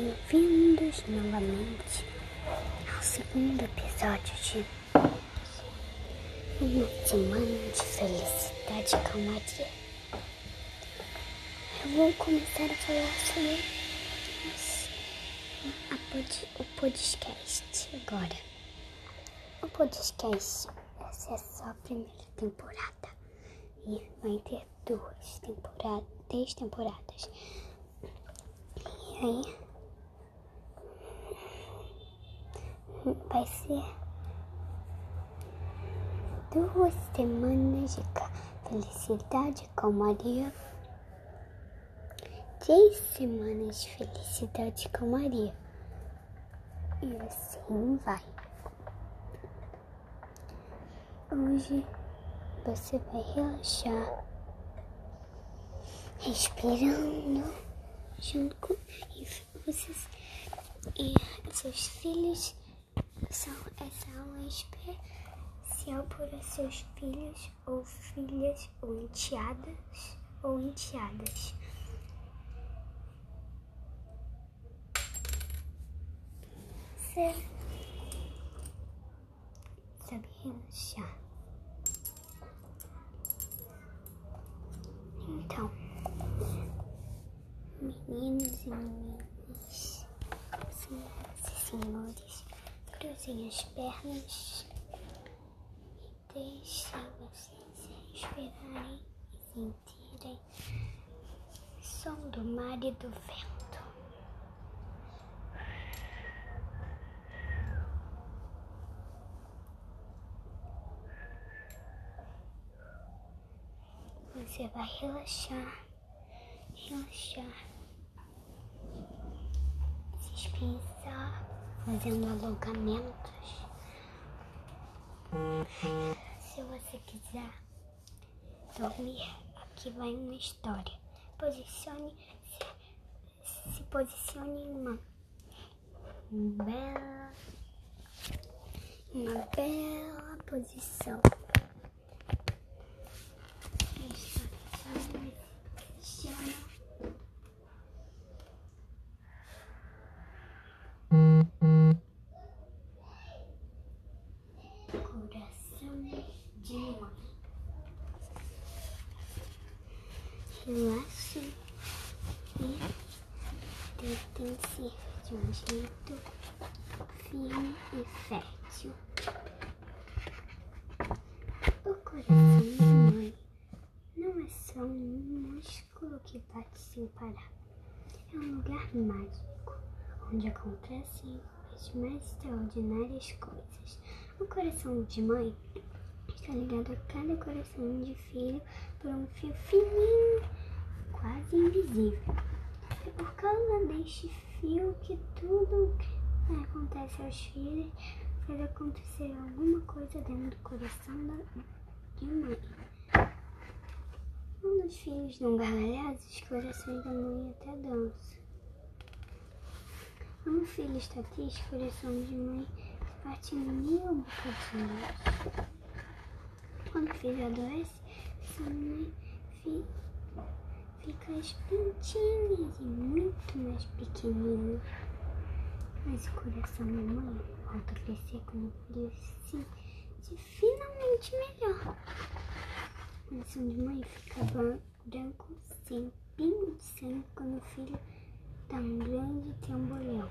Bem-vindos novamente ao segundo episódio de Uma Semana de Felicidade e Calmaria. Eu vou começar a falar sobre pod, o podcast agora. O podcast, essa é só a primeira temporada e vai ter duas temporadas, três temporadas. E aí vai ser duas semanas de felicidade com Maria. Três semanas de felicidade com Maria. E assim vai. Hoje você vai relaxar, respirando junto com e vocês e seus filhos são essa aula especial para seus filhos ou filhas ou enteadas ou enteadas. Você sabe relaxar. Então, meninos e meninas, senhoras e senhores, cruzem as pernas e deixem vocês respirarem e sentirem o som do mar e do vento. Você vai relaxar, relaxar, se espreguiçar, fazendo alongamentos. Se você quiser dormir, aqui vai uma história. Posicione, se, se posicione em uma bela, uma bela posição. Relaxe e tentem ser de um jeito firme e fértil. O coração de mãe não é só um músculo que bate sem parar. É um lugar mágico onde acontecem as mais extraordinárias coisas. O coração de mãe está ligado a cada coração de filho por um fio fininho quase invisível. É por causa deste fio que tudo que acontece aos filhos faz acontecer alguma coisa dentro do coração da, de mãe. Quando os filhos dão gargalhadas, os corações da mãe até dançam. Quando o filho está triste, o coração de mãe em mil bocadinhos. Quando sua mãe fica as pintinhas e muito mais pequenininhas. Mas o coração da mãe volta a crescer quando se sente finalmente melhor. O coração de mãe fica branco sem pingo de sangue quando o filho dá um grande trambolhão.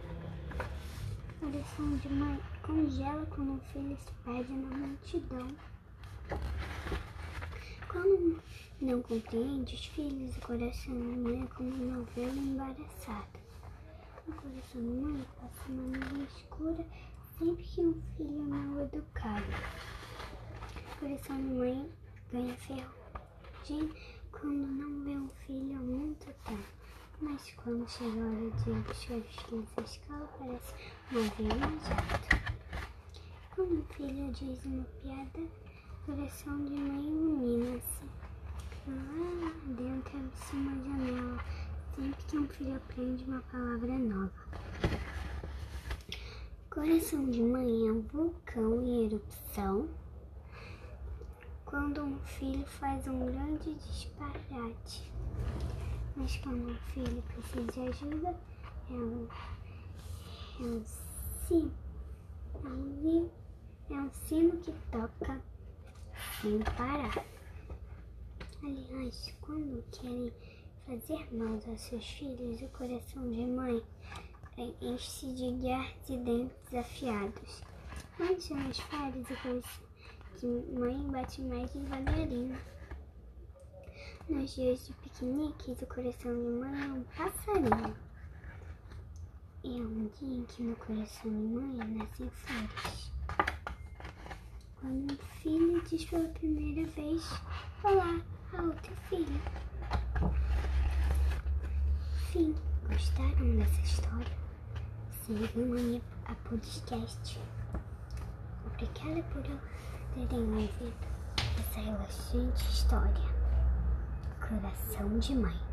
O coração de mãe congela quando o filho se perde na multidão. Quando não compreende os filhos, o coração da mãe é como uma novela embaraçada. O coração da mãe passa uma nuvem escura sempre que um filho é mal educado. O coração da mãe ganha ferrugem quando não vê um filho há muito tempo. Mas quando chega a hora de buscar os filhos à escola, parece uma viagem Quando o filho diz uma piada, coração de mãe ilumina-se. Lá dentro de uma janela, sempre que um filho aprende uma palavra nova. Coração de mãe é um vulcão em erupção. Quando um filho faz um grande disparate. Mas quando um filho precisa de ajuda, é um, é um sino, é um, é um sino que toca sem parar. Aliás, quando querem fazer mal aos seus filhos, o coração de mãe enche de guerras e dentes afiados. São as falhas, o coração de mãe bate mais devagarinho. Nos dias de piqueniques, o coração de mãe é um passarinho. E é um dia em que no coração de mãe nascem flores. Quando um filho diz pela primeira vez Olá a outro filho. Fim. Gostaram dessa história? Sigam aí a podcast. Obrigada por terem ouvido essa relaxante história. Coração de Mãe.